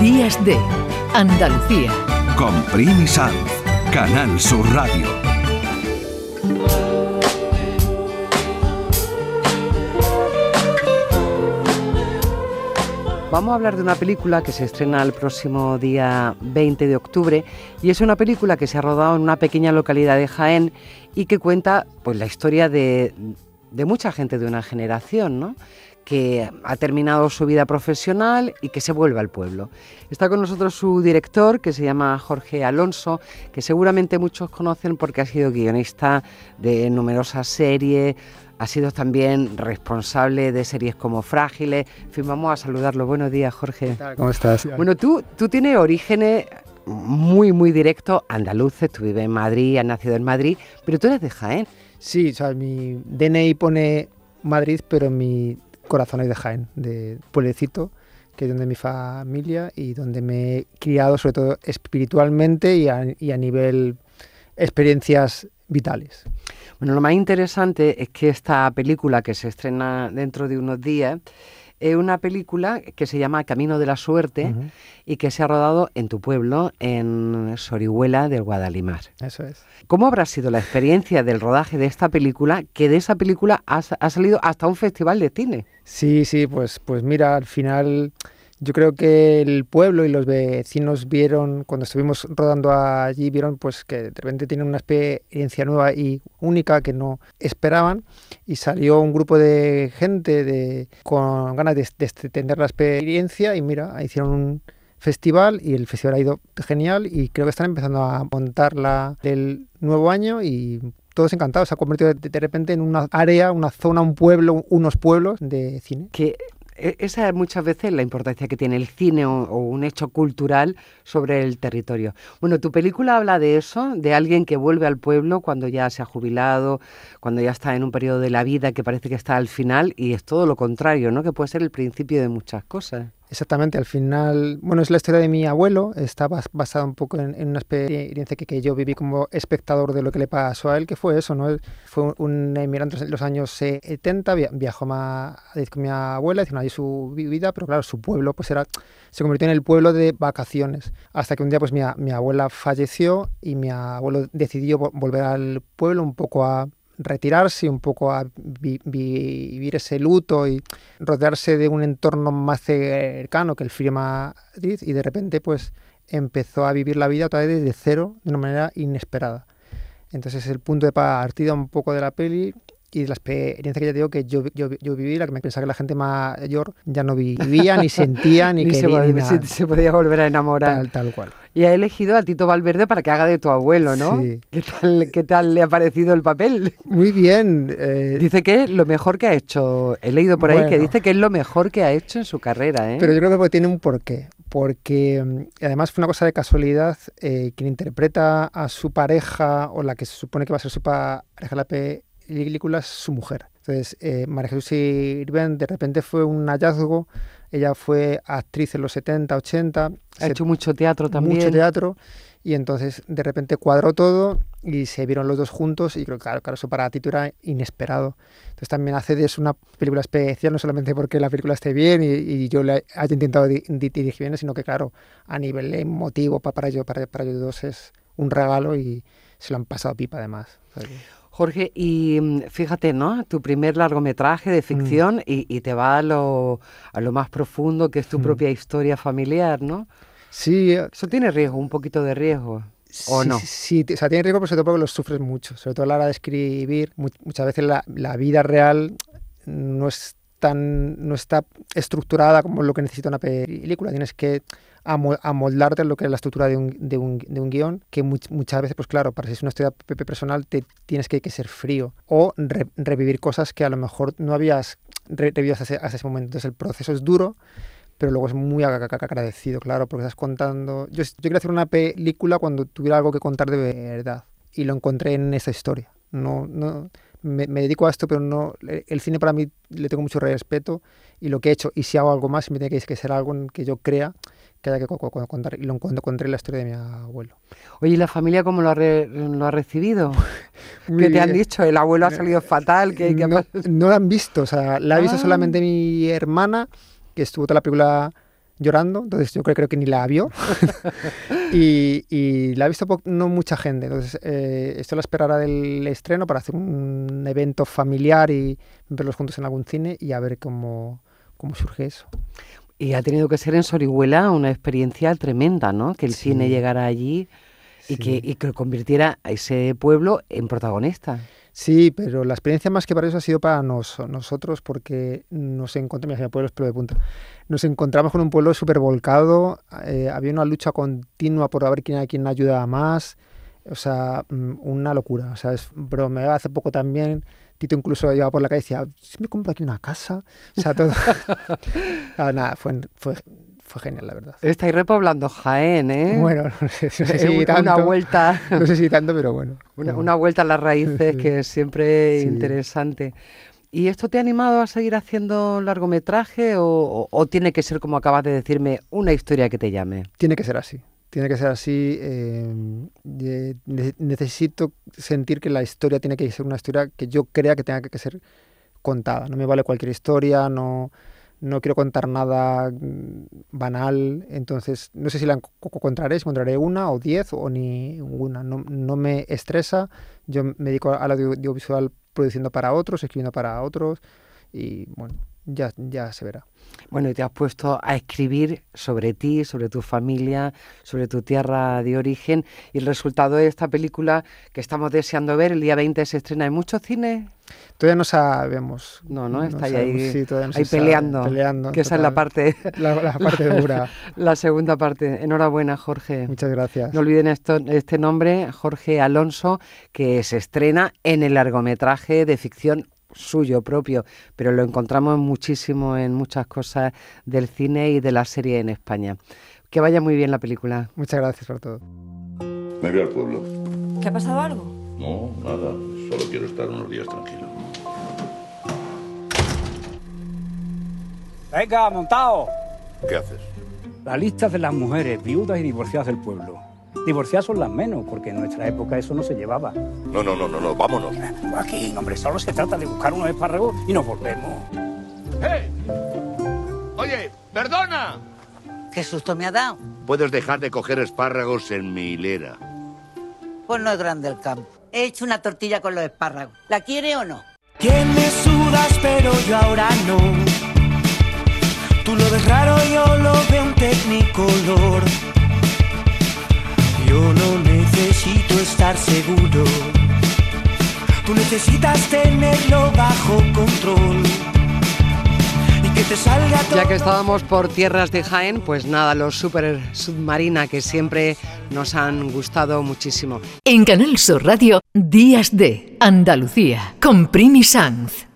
Días de Andalucía. Con Primi Sanz, Canal Sur Radio. Vamos a hablar de una película que se estrena el próximo día 20 de octubre y es una película que se ha rodado en una pequeña localidad de Jaén y que cuenta pues la historia de, de mucha gente de una generación, ¿no? Que ha terminado su vida profesional y que se vuelve al pueblo. Está con nosotros su director, que se llama Jorge Alonso, que seguramente muchos conocen porque ha sido guionista de numerosas series, ha sido también responsable de series como Frágiles. En fin, vamos a saludarlo. Buenos días, Jorge. ¿Cómo estás? Bueno, tú, tú tienes orígenes muy, muy directos andaluces, tú vives en Madrid, has nacido en Madrid, pero tú eres de Jaén. Sí, o sea, mi DNI pone Madrid, pero mi corazón es de Jaén, de pueblecito, que es donde mi familia y donde me he criado, sobre todo espiritualmente y a, y a nivel experiencias vitales. Bueno, lo más interesante es que esta película que se estrena dentro de unos días es una película que se llama Camino de la Suerte y que se ha rodado en tu pueblo, en Sorihuela del Guadalimar. Eso es. ¿Cómo habrá sido la experiencia del rodaje de esta película, que de esa película ha, ha salido hasta un festival de cine? Sí, sí, pues, pues mira, al final yo creo que el pueblo y los vecinos vieron, cuando estuvimos rodando allí, vieron pues que de repente tienen una experiencia nueva y única que no esperaban y salió un grupo de gente de, con ganas de, de extender la experiencia y mira, hicieron un festival y el festival ha ido genial y creo que están empezando a montar la del nuevo año y todos encantados, se ha convertido de, repente en una área, una zona, un pueblo, unos pueblos de cine. Que esa es muchas veces la importancia que tiene el cine o, o un hecho cultural sobre el territorio. Bueno, tu película habla de eso, de alguien que vuelve al pueblo cuando ya se ha jubilado, cuando ya está en un periodo de la vida que parece que está al final y es todo lo contrario, ¿no? Que puede ser el principio de muchas cosas. Exactamente, al final, bueno, es la historia de mi abuelo, está bas- basada un poco en, una experiencia que, yo viví como espectador de lo que le pasó a él, que fue eso, ¿no? Fue un- emigrante en los años 70, via- viajó a con mi abuela, hicieron allí su vi- vida, pero claro, su pueblo pues era, se convirtió en el pueblo de vacaciones, hasta que un día pues mi, abuela falleció y mi abuelo decidió vo- volver al pueblo un poco a retirarse, un poco a vi- vi- vivir ese luto y rodearse de un entorno más cercano que el de Madrid y de repente pues empezó a vivir la vida otra vez desde cero de una manera inesperada. Entonces es el punto de partida un poco de la peli y la experiencia que ya digo que yo, yo, yo viví, la que me pensaba que la gente mayor ya no vivía, ni sentía, ni, Ni se, quería, ni pod- nada. se- se podía volver a enamorar. Tal, tal cual. Y ha elegido a Tito Valverde para que haga de tu abuelo, ¿no? Sí. ¿Qué tal, qué tal le ha parecido el papel? Muy bien. eh, Dice que es lo mejor que ha hecho. He leído por ahí que dice que es lo mejor que ha hecho en su carrera, ¿eh? Pero yo creo que tiene un porqué. Porque mm, además fue una cosa de casualidad. eh, quien interpreta a su pareja, o la que se supone que va a ser su pareja la película, es su mujer. Entonces, eh, María Jesús Sirven de repente fue un hallazgo. Ella fue actriz en los 70, 80. ha hecho mucho teatro también. mucho teatro. Y entonces de repente cuadró todo y se vieron los dos juntos y creo que claro, claro, eso para Tito era inesperado. Entonces también hace de eso una película especial, no solamente porque la película esté bien y, y yo le haya intentado di- di- dirigir bien, sino que claro, a nivel emotivo pa- para, ellos, para, para ellos dos es un regalo y se lo han pasado pipa además. Que- Jorge, y mm, fíjate, ¿no? Tu primer largometraje de ficción y, y te va a lo, a lo más profundo que es tu Mm. propia historia familiar, ¿no? Sí, eh, Eso tiene riesgo, un poquito de riesgo. ¿O sí, no? Sí, o sea, tiene riesgo, pero sobre todo porque lo sufres mucho. Sobre todo a la hora de escribir, mu- muchas veces la, la vida real no es tan, no está estructurada como lo que necesita una película. Tienes que amoldarte a lo que es la estructura de un, de un, de un guion, que much- muchas veces, pues claro, para si es una historia pe- pe- personal, te tienes que, que ser frío o re- revivir cosas que a lo mejor no habías re- revivido hasta ese, hasta ese momento. Entonces el proceso es duro, pero luego es muy ag- ag- agradecido, claro, porque estás contando... Yo, yo quería hacer una película cuando tuviera algo que contar de verdad y lo encontré en esta historia. No, no, me, me dedico a esto, pero no el cine para mí le tengo mucho respeto y lo que he hecho, y si hago algo más, me tiene que, que ser algo en que yo crea que haya que co- co- contar, y lo encontré en la historia de mi abuelo. Oye, ¿y la familia cómo lo ha, re- lo ha recibido? ¿Qué te han dicho? ¿El abuelo ha salido fatal? ¿Qué, qué no, no la han visto, o sea, la ha visto Ah. solamente mi hermana, que estuvo toda la película llorando, entonces yo creo, creo que ni la vio. y, la ha visto no mucha gente, entonces eh, esto la esperará del estreno para hacer un evento familiar y verlos juntos en algún cine y a ver cómo, cómo surge eso. Y ha tenido que ser en Sorihuela una experiencia tremenda, ¿no? Que el cine llegara allí y, que, y que convirtiera a ese pueblo en protagonista. Sí, pero la experiencia más que para eso ha sido para nosotros porque nos encontramos, pueblo de punta, nos encontramos con un pueblo súper volcado, eh, había una lucha continua por ver quién, quién ayudaba más, o sea, mm, una locura, o sea, es bromea, hace poco también Tito incluso iba por la calle y decía, si me compro aquí una casa, o sea, todo, ah, nada, fue, fue fue genial, la verdad. Estáis repoblando Jaén, ¿eh? Bueno, no sé, si tanto. Una vuelta. No sé si tanto, pero bueno. Una, vuelta a las raíces que es siempre interesante. ¿Y esto te ha animado a seguir haciendo largometraje o, o, tiene que ser, como acabas de decirme, una historia que te llame? Tiene que ser así. Tiene que ser así. Eh, necesito sentir que la historia tiene que ser una historia que yo crea que tenga que ser contada. No me vale cualquier historia, no no quiero contar nada mm, banal, entonces no sé si la encontraré, si encontraré una o diez o ni una, no, no me estresa, yo me dedico al audiovisual produciendo para otros, escribiendo para otros y bueno, ya, ya se verá. Bueno, y te has puesto a escribir sobre ti, sobre tu familia, sobre tu tierra de origen. Y el resultado de esta película que estamos deseando ver, el día 20 se estrena en muchos cines. Todavía no sabemos. No, no, está ahí, peleando, peleando. Que esa es la parte, la, parte dura. la segunda parte. Enhorabuena, Jorge. Muchas gracias. No olviden esto, este nombre, Jorge Alonso, que se estrena en el largometraje de ficción suyo propio, pero lo encontramos muchísimo en muchas cosas del cine y de la serie en España. Que vaya muy bien la película. Muchas gracias por todo. Me voy al pueblo. ¿Qué ha pasado algo? No, nada. Solo quiero estar unos días tranquilo. Venga, montado. ¿Qué haces? La lista de las mujeres viudas y divorciadas del pueblo. Divorciadas son las menos, porque en nuestra época eso no se llevaba. No, no, no, no, no, vámonos. Aquí, hombre, solo se trata de buscar unos espárragos y nos volvemos. ¡Eh! Oye, perdona. ¿Qué susto me ha dado? Puedes dejar de coger espárragos en mi hilera. Pues no es grande el campo. He hecho una tortilla con los espárragos. ¿La quiere o no? me sudas, pero yo ahora no. Tú lo ves raro, yo lo veo un tecnicolor. Yo no necesito estar seguro. Tú necesitas tenerlo bajo control. Y que te salga todo Ya que estábamos por tierras de Jaén, pues nada, los super submarina que siempre nos han gustado muchísimo. En Canal Sur Radio, Días de Andalucía, con Primi Sanz.